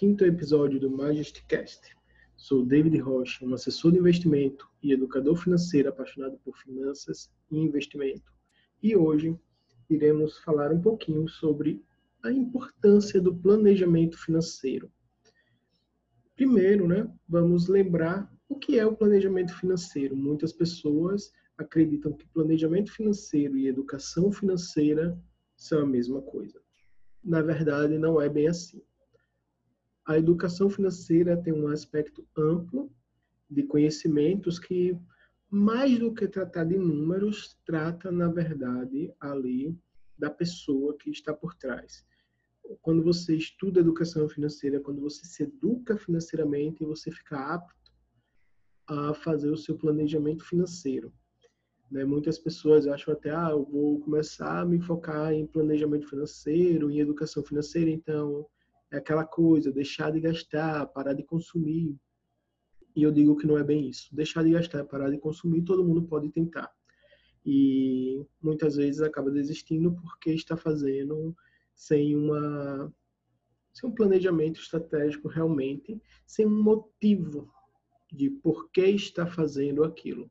quinto episódio do Majesticast. Sou David Rocha, um assessor de investimento e educador financeiro apaixonado por finanças e investimento. E hoje iremos falar um pouquinho sobre a importância do planejamento financeiro. Primeiro, né, vamos lembrar o que é o planejamento financeiro. Muitas pessoas acreditam que planejamento financeiro e educação financeira são a mesma coisa. Na verdade, não é bem assim. A educação financeira tem um aspecto amplo de conhecimentos que, mais do que tratar de números, trata, na verdade, ali da pessoa que está por trás. Quando você estuda educação financeira, quando você se educa financeiramente, você fica apto a fazer o seu planejamento financeiro. Né? Muitas pessoas acham até, ah, eu vou começar a me focar em planejamento financeiro, em educação financeira, então é aquela coisa, deixar de gastar, parar de consumir. E eu digo que não é bem isso. Deixar de gastar, parar de consumir, todo mundo pode tentar. E muitas vezes acaba desistindo porque está fazendo sem uma sem um planejamento estratégico realmente, sem um motivo de por que está fazendo aquilo.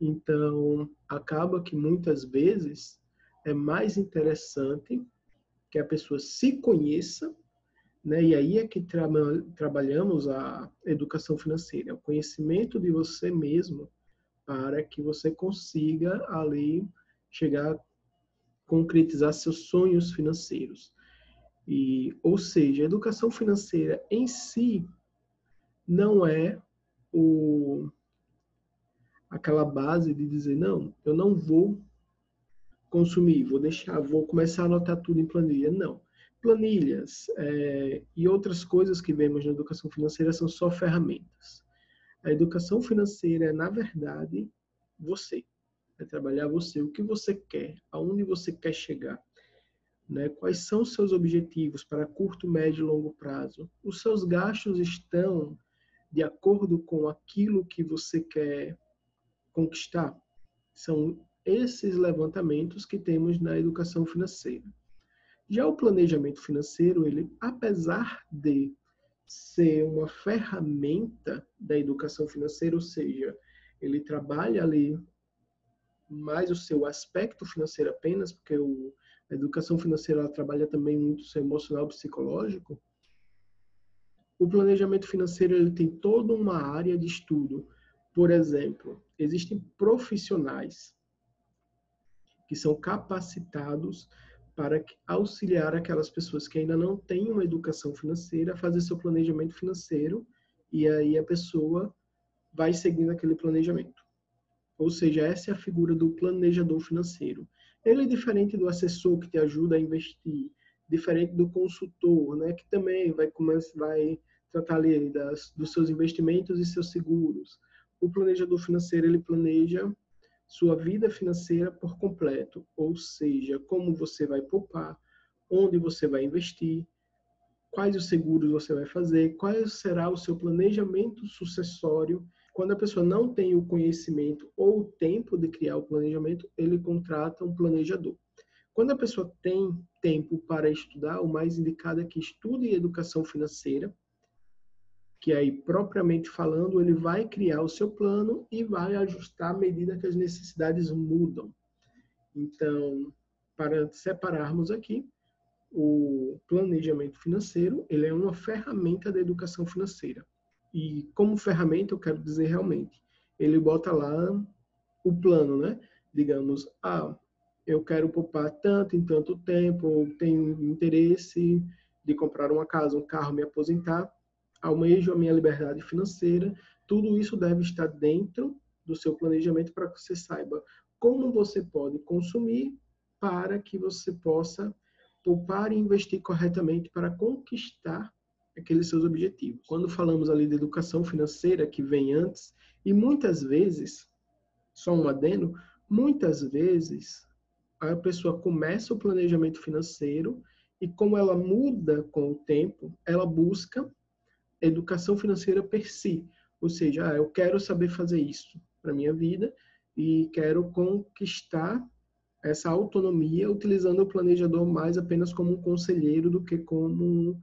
Então, acaba que muitas vezes é mais interessante que a pessoa se conheça, né? E aí é que tra trabalhamos a educação financeira, o conhecimento de você mesmo para que você consiga ali chegar a concretizar seus sonhos financeiros. E, ou seja, a educação financeira em si não é o aquela base de dizer, não, eu não vou consumir, vou deixar, vou começar a anotar tudo em planilha. Não. Planilhas é, e outras coisas que vemos na educação financeira são só ferramentas. A educação financeira é, na verdade, você. É trabalhar você, o que você quer, aonde você quer chegar. Né? Quais são os seus objetivos para curto, médio e longo prazo? Os seus gastos estão de acordo com aquilo que você quer conquistar. São esses levantamentos que temos na educação financeira. Já o planejamento financeiro, ele, apesar de ser uma ferramenta da educação financeira, ou seja, ele trabalha ali mais o seu aspecto financeiro apenas, porque o, a educação financeira trabalha também muito o seu emocional psicológico. O planejamento financeiro ele tem toda uma área de estudo por exemplo, existem profissionais que são capacitados para auxiliar aquelas pessoas que ainda não têm uma educação financeira a fazer seu planejamento financeiro e aí a pessoa vai seguindo aquele planejamento. Ou seja, essa é a figura do planejador financeiro. Ele é diferente do assessor que te ajuda a investir, diferente do consultor, né, que também vai começar vai tratar ali das, dos seus investimentos e seus seguros o planejador financeiro ele planeja sua vida financeira por completo, ou seja, como você vai poupar, onde você vai investir, quais os seguros você vai fazer, qual será o seu planejamento sucessório. Quando a pessoa não tem o conhecimento ou o tempo de criar o planejamento, ele contrata um planejador. Quando a pessoa tem tempo para estudar, o mais indicado é que estude educação financeira, que aí, propriamente falando, ele vai criar o seu plano e vai ajustar à medida que as necessidades mudam. Então, para separarmos aqui, o planejamento financeiro, ele é uma ferramenta da educação financeira. E como ferramenta, eu quero dizer realmente, ele bota lá o plano, né? Digamos, ah, eu quero poupar tanto em tanto tempo, tenho interesse de comprar uma casa, um carro, me aposentar almejo a minha liberdade financeira, tudo isso deve estar dentro do seu planejamento para que você saiba como você pode consumir para que você possa poupar e investir corretamente para conquistar aqueles seus objetivos. Quando falamos ali de educação financeira que vem antes, e muitas vezes, só um adendo, muitas vezes a pessoa começa o planejamento financeiro e como ela muda com o tempo, ela busca educação financeira per si. Ou seja, ah, eu quero saber fazer isso para minha vida e quero conquistar essa autonomia utilizando o planejador mais apenas como um conselheiro do que como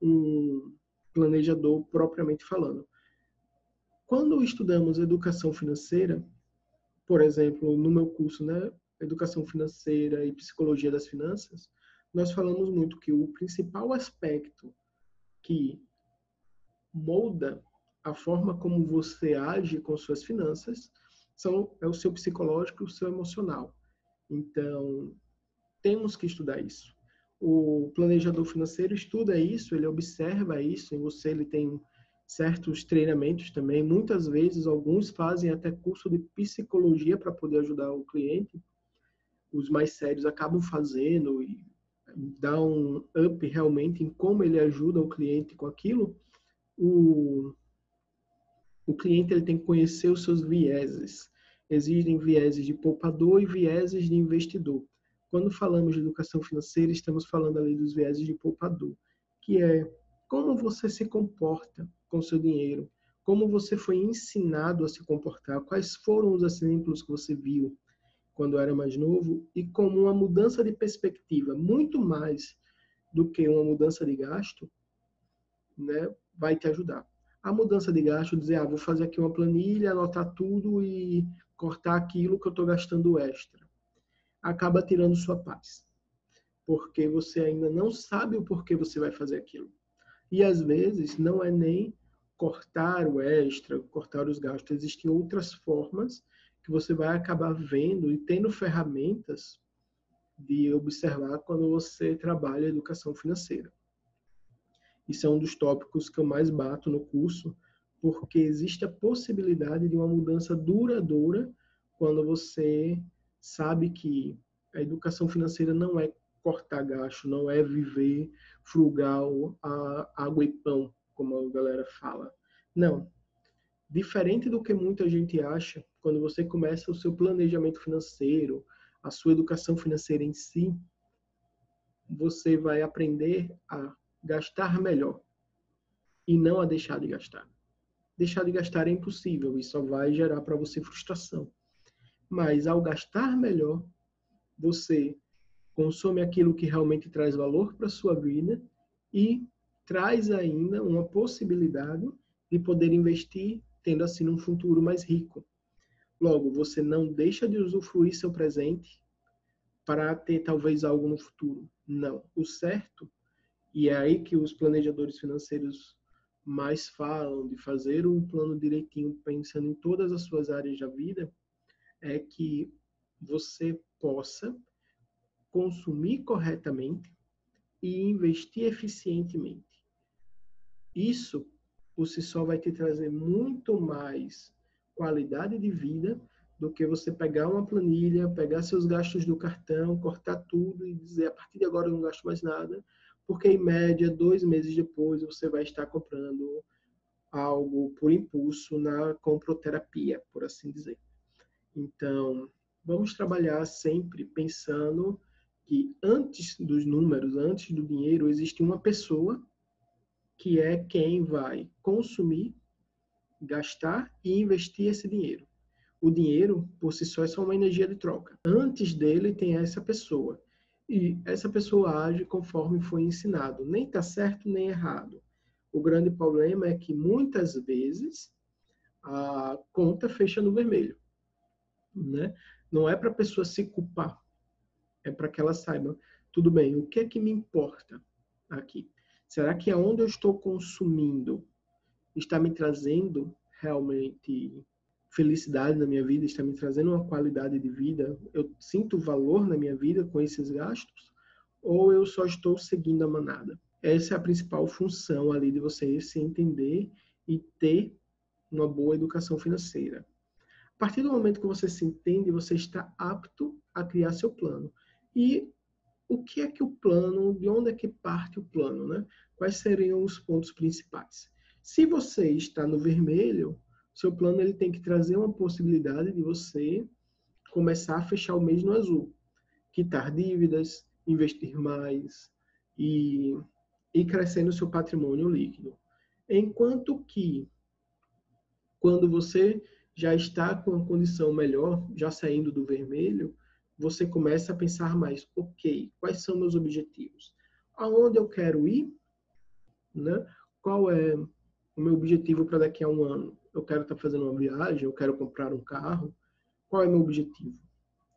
um, planejador propriamente falando. Quando estudamos educação financeira, por exemplo, no meu curso, né, Educação Financeira e Psicologia das Finanças, nós falamos muito que o principal aspecto que molda a forma como você age com suas finanças são, é o seu psicológico o seu emocional. Então, temos que estudar isso. O planejador financeiro estuda isso, ele observa isso em você, ele tem certos treinamentos também. Muitas vezes, alguns fazem até curso de psicologia para poder ajudar o cliente. Os mais sérios acabam fazendo e dá um up realmente em como ele ajuda o cliente com aquilo. O, o cliente ele tem que conhecer os seus vieses. Existem vieses de poupador e vieses de investidor. Quando falamos de educação financeira, estamos falando ali dos vieses de poupador, que é como você se comporta com seu dinheiro, como você foi ensinado a se comportar, quais foram os exemplos que você viu quando era mais novo e como uma mudança de perspectiva, muito mais do que uma mudança de gasto, né, vai te ajudar. A mudança de gasto, dizer, ah, vou fazer aqui uma planilha, anotar tudo e cortar aquilo que eu estou gastando extra, acaba tirando sua paz, porque você ainda não sabe o porquê você vai fazer aquilo. E às vezes não é nem cortar o extra, cortar os gastos. Existem outras formas que você vai acabar vendo e tendo ferramentas de observar quando você trabalha educação financeira. Isso é um dos tópicos que eu mais bato no curso, porque existe a possibilidade de uma mudança duradoura quando você sabe que a educação financeira não é cortar gasto, não é viver frugal, a água e pão, como a galera fala. Não. Diferente do que muita gente acha, quando você começa o seu planejamento financeiro, a sua educação financeira em si, você vai aprender a gastar melhor e não a deixar de gastar. Deixar de gastar é impossível e só vai gerar para você frustração. Mas ao gastar melhor, você consome aquilo que realmente traz valor para sua vida e traz ainda uma possibilidade de poder investir, tendo assim um futuro mais rico. Logo, você não deixa de usufruir seu presente para ter talvez algo no futuro. Não. O certo, e é aí que os planejadores financeiros mais falam de fazer um plano direitinho, pensando em todas as suas áreas da vida, é que você possa consumir corretamente e investir eficientemente. Isso por si só vai te trazer muito mais qualidade de vida do que você pegar uma planilha, pegar seus gastos do cartão, cortar tudo e dizer a partir de agora eu não gasto mais nada, porque em média dois meses depois você vai estar comprando algo por impulso na comproterapia, por assim dizer. Então, vamos trabalhar sempre pensando que antes dos números, antes do dinheiro, existe uma pessoa que é quem vai consumir, gastar e investir esse dinheiro. O dinheiro, por si só, é só uma energia de troca. Antes dele tem essa pessoa. E essa pessoa age conforme foi ensinado. Nem está certo nem errado. O grande problema é que muitas vezes a conta fecha no vermelho. Né? Não é para a pessoa se culpar é para que ela saiba, tudo bem, o que é que me importa aqui? Será que aonde eu estou consumindo está me trazendo realmente felicidade na minha vida, está me trazendo uma qualidade de vida? Eu sinto valor na minha vida com esses gastos? Ou eu só estou seguindo a manada? Essa é a principal função ali de você se entender e ter uma boa educação financeira. A partir do momento que você se entende, você está apto a criar seu plano. E o que é que o plano, de onde é que parte o plano, né? Quais seriam os pontos principais? Se você está no vermelho, seu plano ele tem que trazer uma possibilidade de você começar a fechar o mês no azul, quitar dívidas, investir mais e ir crescendo o seu patrimônio líquido. Enquanto que quando você já está com uma condição melhor, já saindo do vermelho, você começa a pensar mais, ok, quais são meus objetivos? Aonde eu quero ir? Né? qual é o meu objetivo para daqui a um ano? Eu quero estar tá fazendo uma viagem, eu quero comprar um carro. Qual é meu objetivo?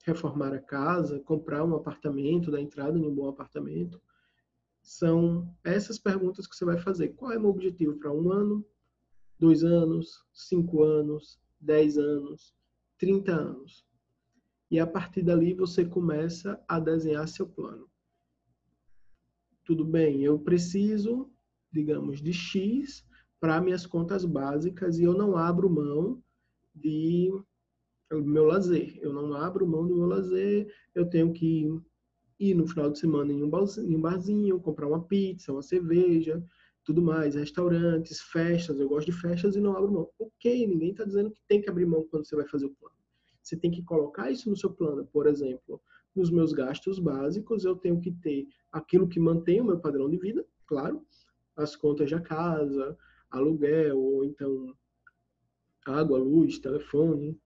Reformar a casa, comprar um apartamento, dar entrada em um bom apartamento? São essas perguntas que você vai fazer. Qual é meu objetivo para um ano, dois anos, cinco anos, dez anos, trinta anos? E a partir dali você começa a desenhar seu plano. Tudo bem, eu preciso, digamos, de X para minhas contas básicas e eu não abro mão de meu lazer. Eu não abro mão do meu lazer, eu tenho que ir no final de semana em um barzinho, comprar uma pizza, uma cerveja, tudo mais, restaurantes, festas, eu gosto de festas e não abro mão. Ok, ninguém está dizendo que tem que abrir mão quando você vai fazer o plano. Você tem que colocar isso no seu plano. Por exemplo, nos meus gastos básicos, eu tenho que ter aquilo que mantém o meu padrão de vida, claro, as contas da casa, aluguel, ou então água, luz, telefone,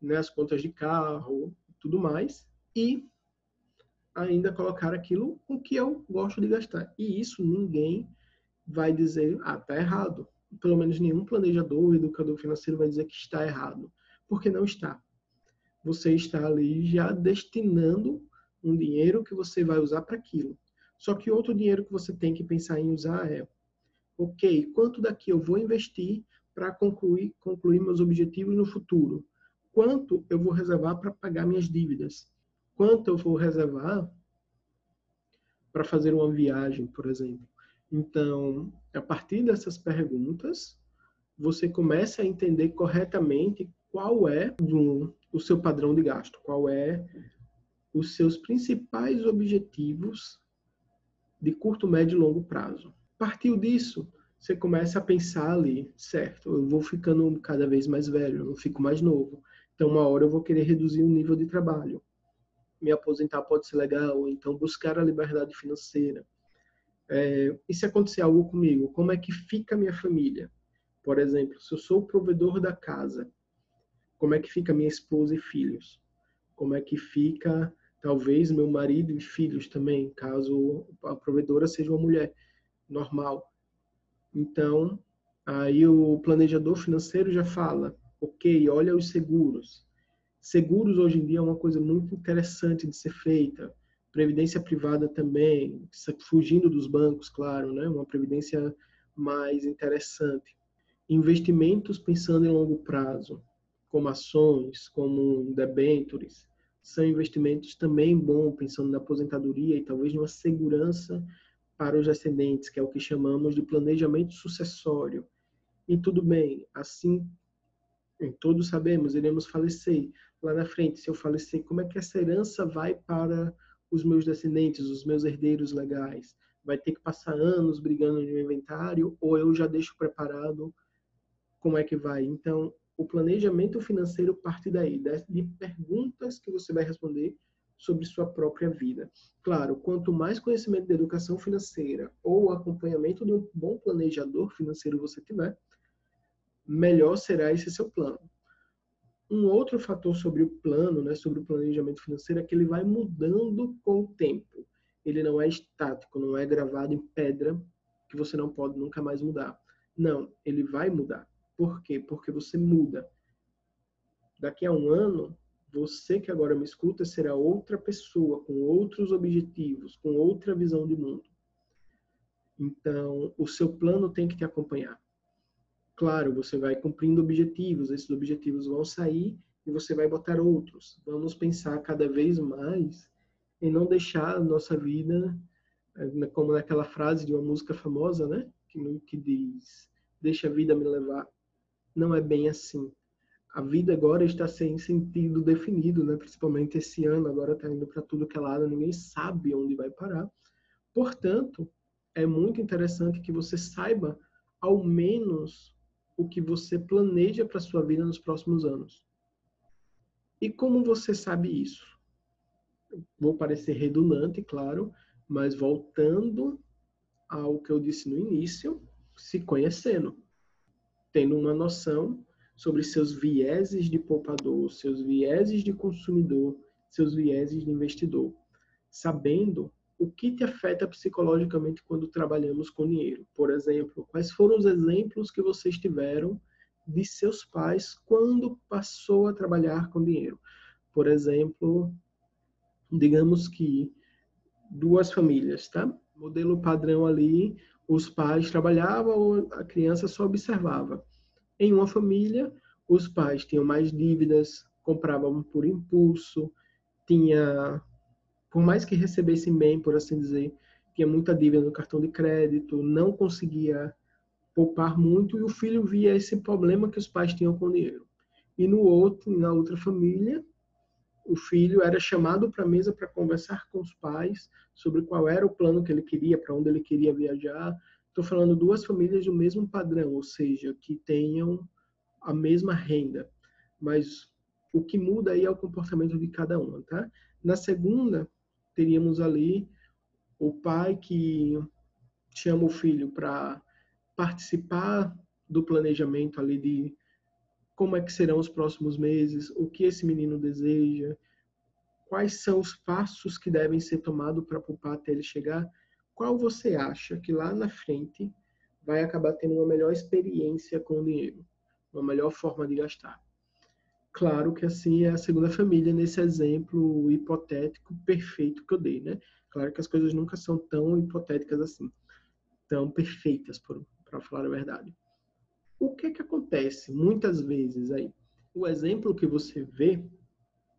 né, as contas de carro, tudo mais, e ainda colocar aquilo com que eu gosto de gastar. E isso ninguém vai dizer, ah, tá errado. Pelo menos nenhum planejador, educador financeiro vai dizer que está errado, porque não está. Você está ali já destinando um dinheiro que você vai usar para aquilo. Só que outro dinheiro que você tem que pensar em usar é ok, quanto daqui eu vou investir para concluir, concluir meus objetivos no futuro? Quanto eu vou reservar para pagar minhas dívidas? Quanto eu vou reservar para fazer uma viagem, por exemplo? Então, a partir dessas perguntas, você começa a entender corretamente qual é o, seu padrão de gasto, qual é os seus principais objetivos de curto, médio e longo prazo. Partiu disso, você começa a pensar ali, certo, eu vou ficando cada vez mais velho, eu não fico mais novo. Então, uma hora eu vou querer reduzir o nível de trabalho. Me aposentar pode ser legal, então buscar a liberdade financeira. É, e se acontecer algo comigo, como é que fica a minha família? Por exemplo, se eu sou o provedor da casa, como é que fica minha esposa e filhos? Como é que fica, talvez, meu marido e filhos também, caso a provedora seja uma mulher? Normal. Então, aí o planejador financeiro já fala, ok, olha os seguros. Seguros hoje em dia é uma coisa muito interessante de ser feita. Previdência privada também, fugindo dos bancos, claro, né? Uma previdência mais interessante. Investimentos pensando em longo prazo, como ações, como debentures, são investimentos também bons, pensando na aposentadoria e talvez numa segurança para os descendentes, que é o que chamamos de planejamento sucessório. E tudo bem, assim, todos sabemos, iremos falecer. Lá na frente, se eu falecer, como é que essa herança vai para os meus descendentes, os meus herdeiros legais? Vai ter que passar anos brigando no inventário ou eu já deixo preparado como é que vai? Então, o planejamento financeiro parte daí, de perguntas que você vai responder sobre sua própria vida. Claro, quanto mais conhecimento de educação financeira ou acompanhamento de um bom planejador financeiro você tiver, melhor será esse seu plano. Um outro fator sobre o plano, né, sobre o planejamento financeiro, é que ele vai mudando com o tempo. Ele não é estático, não é gravado em pedra que você não pode nunca mais mudar. Não, ele vai mudar. Por quê? Porque você muda. Daqui a um ano, você que agora me escuta será outra pessoa, com outros objetivos, com outra visão de mundo. Então, o seu plano tem que te acompanhar. Claro, você vai cumprindo objetivos, esses objetivos vão sair e você vai botar outros. Vamos pensar cada vez mais em não deixar a nossa vida, eh, como naquela frase de uma música famosa, né? Que, que diz: Deixa a vida me levar. Não é bem assim a vida agora está sem sentido definido, né? Principalmente esse ano, agora está indo para tudo que é lado, ninguém sabe onde vai parar. Portanto, é muito interessante que você saiba ao menos o que você planeja para sua vida nos próximos anos. E como você sabe isso? Vou parecer redundante, claro, mas voltando ao que eu disse no início, se conhecendo, tendo uma noção sobre seus vieses de poupador, seus vieses de consumidor, seus vieses de investidor, sabendo o que te afeta psicologicamente quando trabalhamos com dinheiro? Por exemplo, quais foram os exemplos que vocês tiveram de seus pais quando passou a trabalhar com dinheiro? Por exemplo, digamos que duas famílias, tá? Modelo padrão ali, os pais trabalhavam, a criança só observava. Em uma família, os pais tinham mais dívidas, compravam por impulso, tinha, por mais que recebessem bem, por assim dizer, tinha muita dívida no cartão de crédito, não conseguia poupar muito e o filho via esse problema que os pais tinham com o dinheiro. E no outro, na outra família, o filho era chamado para a mesa para conversar com os pais sobre qual era o plano que ele queria, para onde ele queria viajar. Estou falando duas famílias do mesmo padrão, ou seja, que tenham a mesma renda, mas o que muda aí é o comportamento de cada uma, tá? Na segunda, teríamos ali o pai que chama o filho para participar do planejamento ali de como é que serão os próximos meses, o que esse menino deseja, quais são os passos que devem ser tomados para poupar até ele chegar, qual você acha que lá na frente vai acabar tendo uma melhor experiência com o dinheiro, uma melhor forma de gastar. Claro que assim é a segunda família nesse exemplo hipotético perfeito que eu dei, né? Claro que as coisas nunca são tão hipotéticas assim, tão perfeitas, para falar a verdade. O que que acontece muitas vezes aí? O exemplo que você vê,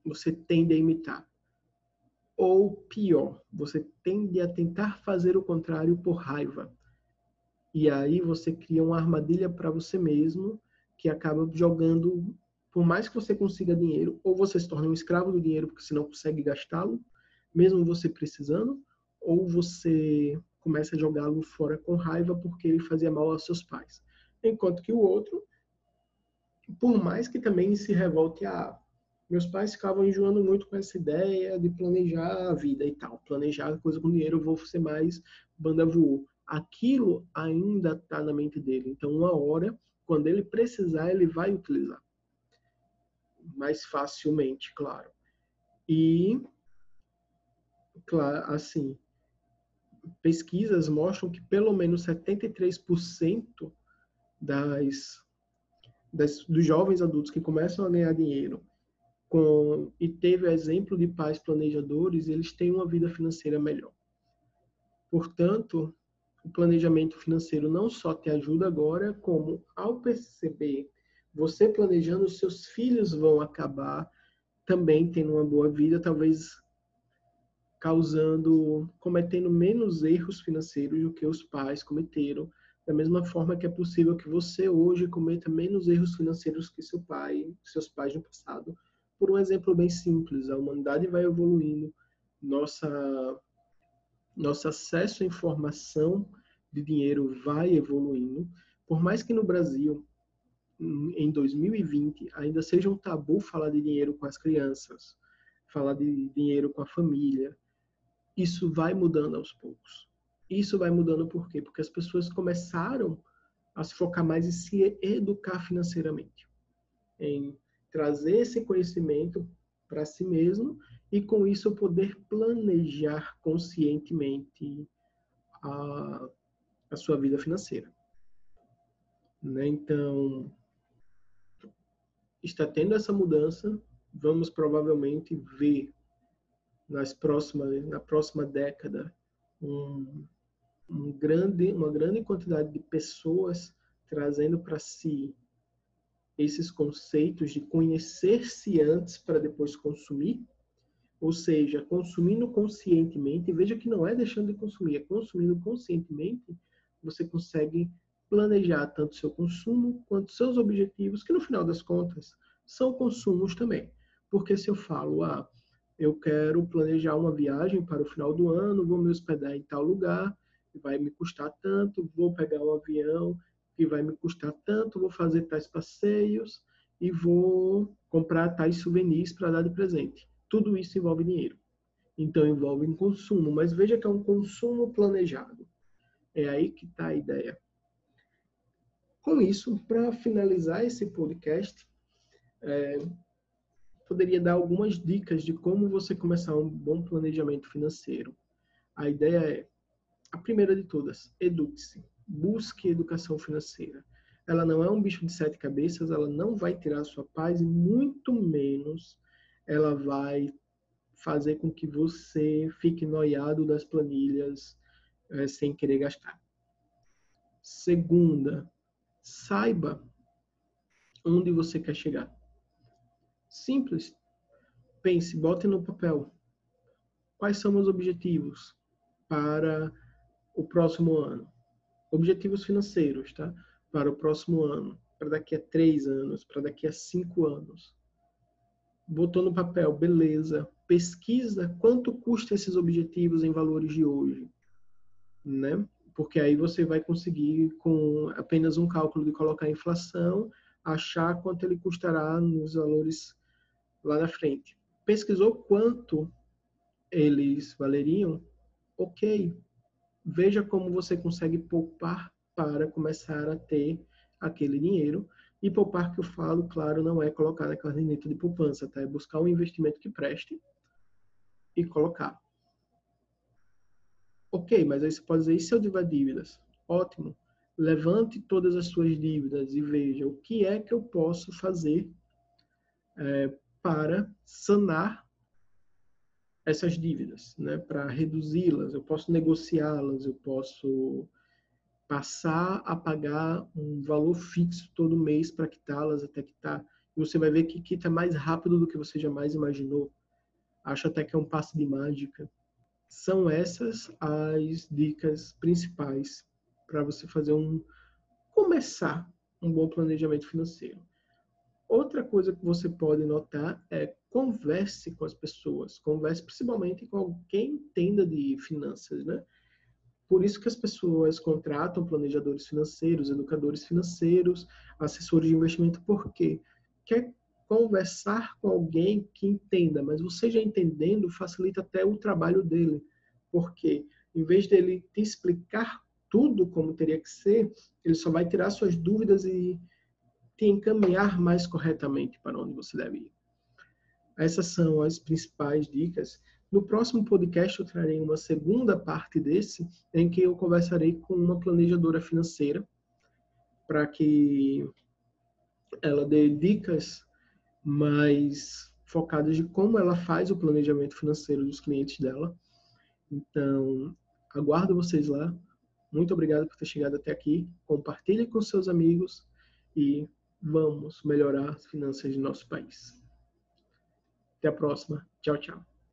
você tende a imitar. Ou pior, você tende a tentar fazer o contrário por raiva. E aí você cria uma armadilha para você mesmo que acaba jogando, por mais que você consiga dinheiro, ou você se torna um escravo do dinheiro porque você não consegue gastá-lo, mesmo você precisando, ou você começa a jogá-lo fora com raiva porque ele fazia mal aos seus pais enquanto que o outro, por mais que também se revolte a meus pais ficavam enjoando muito com essa ideia de planejar a vida e tal, planejar coisa com dinheiro, eu vou ser mais banda voou. Aquilo ainda está na mente dele. Então, uma hora, quando ele precisar, ele vai utilizar mais facilmente, claro. E, claro, assim, pesquisas mostram que pelo menos 73% das, das, dos jovens adultos que começam a ganhar dinheiro com, e teve o exemplo de pais planejadores, eles têm uma vida financeira melhor. Portanto, o planejamento financeiro não só te ajuda agora, como ao perceber você planejando, seus filhos vão acabar também tendo uma boa vida, talvez causando, cometendo menos erros financeiros do que os pais cometeram da mesma forma que é possível que você hoje cometa menos erros financeiros que seu pai, seus pais no passado. Por um exemplo bem simples, a humanidade vai evoluindo, nossa nosso acesso à informação de dinheiro vai evoluindo. Por mais que no Brasil, em 2020, ainda seja um tabu falar de dinheiro com as crianças, falar de dinheiro com a família, isso vai mudando aos poucos. Isso vai mudando por quê? Porque as pessoas começaram a se focar mais em se educar financeiramente, em trazer esse conhecimento para si mesmo e com isso poder planejar conscientemente a, a sua vida financeira. Né? Então, está tendo essa mudança, vamos provavelmente ver nas próximas, na próxima década um, um grande, uma grande quantidade de pessoas trazendo para si esses conceitos de conhecer-se antes para depois consumir, ou seja, consumindo conscientemente, veja que não é deixando de consumir, é consumindo conscientemente, você consegue planejar tanto seu consumo quanto seus objetivos, que no final das contas são consumos também. Porque se eu falo, ah, eu quero planejar uma viagem para o final do ano, vou me hospedar em tal lugar, vai me custar tanto, vou pegar um avião que vai me custar tanto, vou fazer tais passeios e vou comprar tais souvenirs para dar de presente. Tudo isso envolve dinheiro. Então envolve um consumo, mas veja que é um consumo planejado. É aí que está a ideia. Com isso, para finalizar esse podcast, é, poderia dar algumas dicas de como você começar um bom planejamento financeiro. A ideia é, a primeira de todas, eduque-se, busque educação financeira. Ela não é um bicho de sete cabeças, ela não vai tirar a sua paz e muito menos ela vai fazer com que você fique noiado das planilhas é, sem querer gastar. Segunda, saiba onde você quer chegar. Simples. Pense, bote no papel. Quais são os objetivos para o próximo ano? Objetivos financeiros, tá? Para o próximo ano, para daqui a três anos, para daqui a cinco anos. Botou no papel, beleza. Pesquisa quanto custa esses objetivos em valores de hoje, né? Porque aí você vai conseguir, com apenas um cálculo de colocar a inflação, achar quanto ele custará nos valores lá na frente. Pesquisou quanto eles valeriam? Ok. Veja como você consegue poupar para começar a ter aquele dinheiro. E poupar que eu falo, claro, não é colocar na caderneta de poupança, tá? É buscar um investimento que preste e colocar. Ok, mas aí você pode dizer, e se eu tiver dívidas? Ótimo. Levante todas as suas dívidas e veja o que é que eu posso fazer é, para sanar essas dívidas, né? para reduzi-las. Eu posso negociá-las, eu posso passar a pagar um valor fixo todo mês para quitá-las até quitar. E você vai ver que quita mais rápido do que você jamais imaginou. Acho até que é um passe de mágica. São essas as dicas principais para você fazer um começar um bom planejamento financeiro. Outra coisa que você pode notar é converse com as pessoas, converse principalmente com alguém entenda de finanças, né? Por isso que as pessoas contratam planejadores financeiros, educadores financeiros, assessores de investimento, porque quer conversar com alguém que entenda, mas você já entendendo facilita até o trabalho dele, porque em vez dele te explicar tudo como teria que ser, ele só vai tirar suas dúvidas e te encaminhar mais corretamente para onde você deve ir. Essas são as principais dicas. No próximo podcast eu trarei uma segunda parte desse, em que eu conversarei com uma planejadora financeira para que ela dê dicas mais focadas de como ela faz o planejamento financeiro dos clientes dela. Então, aguardo vocês lá. Muito obrigado por ter chegado até aqui. Compartilhe com seus amigos e vamos melhorar as finanças de nosso país. Até a próxima. Tchau, tchau.